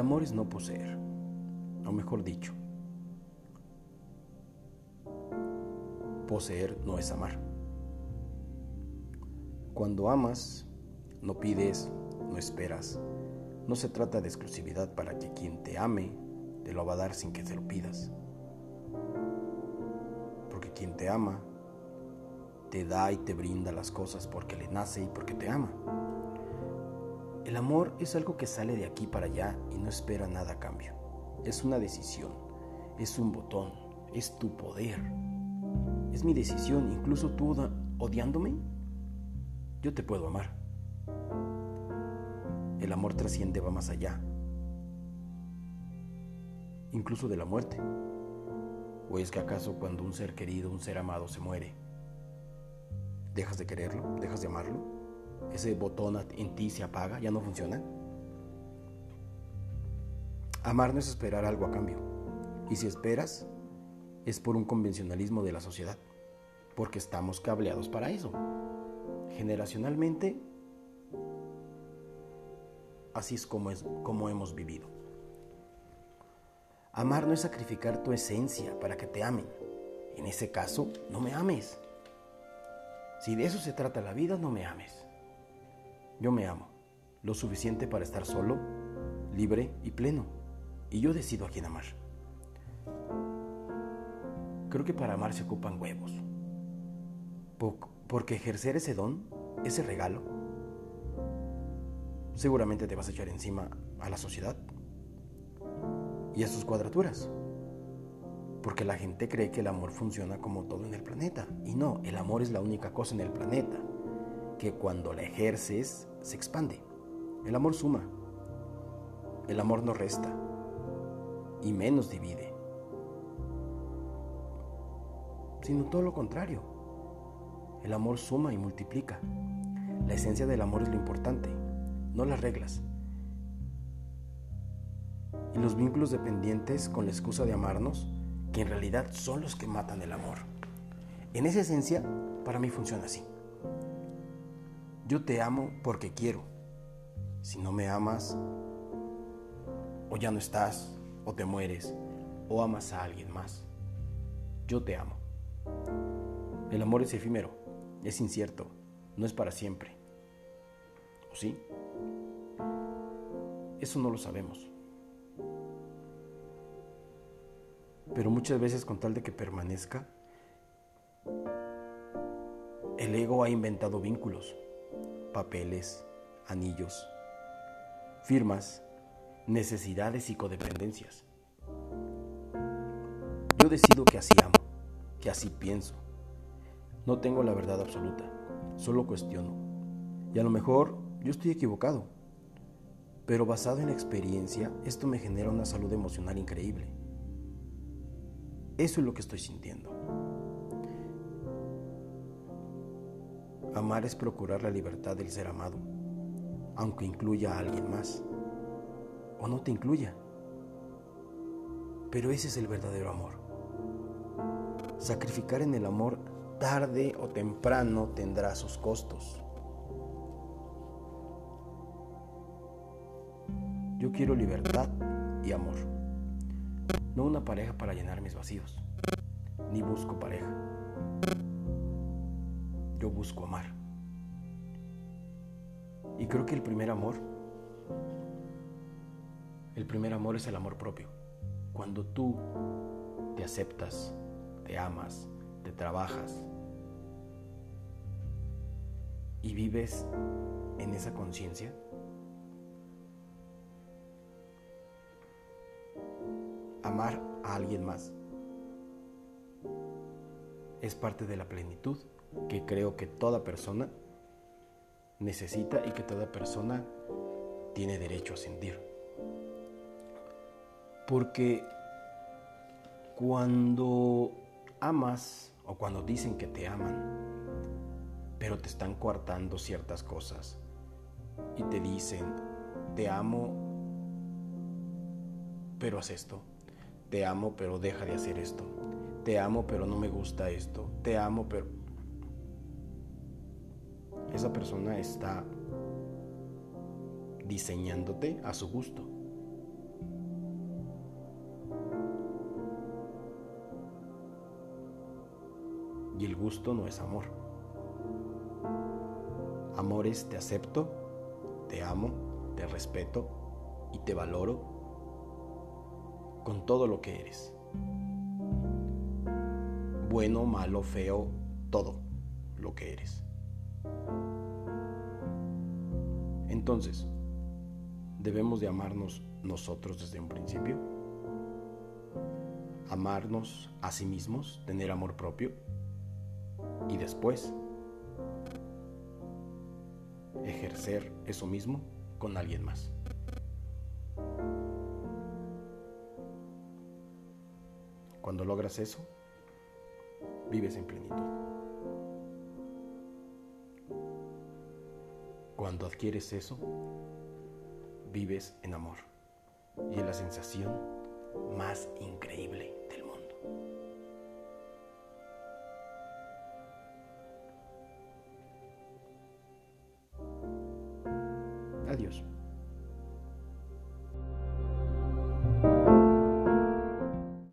amor es no poseer, o mejor dicho, poseer no es amar. Cuando amas, no pides, no esperas. No se trata de exclusividad para que quien te ame te lo va a dar sin que te lo pidas. Porque quien te ama te da y te brinda las cosas porque le nace y porque te ama. El amor es algo que sale de aquí para allá y no espera nada a cambio. Es una decisión, es un botón, es tu poder. Es mi decisión, incluso tú odiándome, yo te puedo amar. El amor trasciende, va más allá, incluso de la muerte. ¿O es que acaso cuando un ser querido, un ser amado se muere, dejas de quererlo, dejas de amarlo? Ese botón en ti se apaga, ya no funciona. Amar no es esperar algo a cambio. Y si esperas, es por un convencionalismo de la sociedad, porque estamos cableados para eso. Generacionalmente, así es como, es como hemos vivido. Amar no es sacrificar tu esencia para que te amen. En ese caso, no me ames. Si de eso se trata la vida, no me ames. Yo me amo, lo suficiente para estar solo, libre y pleno. Y yo decido a quién amar. Creo que para amar se ocupan huevos. Porque ejercer ese don, ese regalo, seguramente te vas a echar encima a la sociedad y a sus cuadraturas. Porque la gente cree que el amor funciona como todo en el planeta. Y no, el amor es la única cosa en el planeta que cuando la ejerces se expande. El amor suma. El amor no resta. Y menos divide sino todo lo contrario. El amor suma y multiplica. La esencia del amor es lo importante, no las reglas. Y los vínculos dependientes con la excusa de amarnos, que en realidad son los que matan el amor. En esa esencia, para mí funciona así. Yo te amo porque quiero. Si no me amas, o ya no estás, o te mueres, o amas a alguien más. Yo te amo. El amor es efímero, es incierto, no es para siempre. ¿O sí? Eso no lo sabemos. Pero muchas veces con tal de que permanezca, el ego ha inventado vínculos, papeles, anillos, firmas, necesidades y codependencias. Yo decido que así amo que así pienso. No tengo la verdad absoluta, solo cuestiono. Y a lo mejor yo estoy equivocado, pero basado en experiencia, esto me genera una salud emocional increíble. Eso es lo que estoy sintiendo. Amar es procurar la libertad del ser amado, aunque incluya a alguien más, o no te incluya. Pero ese es el verdadero amor. Sacrificar en el amor tarde o temprano tendrá sus costos. Yo quiero libertad y amor, no una pareja para llenar mis vacíos, ni busco pareja. Busco amar. Y creo que el primer amor, el primer amor es el amor propio. Cuando tú te aceptas, te amas, te trabajas y vives en esa conciencia, amar a alguien más es parte de la plenitud que creo que toda persona necesita y que toda persona tiene derecho a sentir. Porque cuando amas o cuando dicen que te aman, pero te están coartando ciertas cosas y te dicen, te amo, pero haz esto, te amo, pero deja de hacer esto, te amo, pero no me gusta esto, te amo, pero esa persona está diseñándote a su gusto. Y el gusto no es amor. Amor es te acepto, te amo, te respeto y te valoro con todo lo que eres. Bueno, malo, feo, todo lo que eres. Entonces, ¿debemos de amarnos nosotros desde un principio? ¿Amarnos a sí mismos, tener amor propio? Y después, ejercer eso mismo con alguien más. Cuando logras eso, vives en plenitud. Cuando adquieres eso, vives en amor. Y es la sensación más increíble del mundo. Adiós.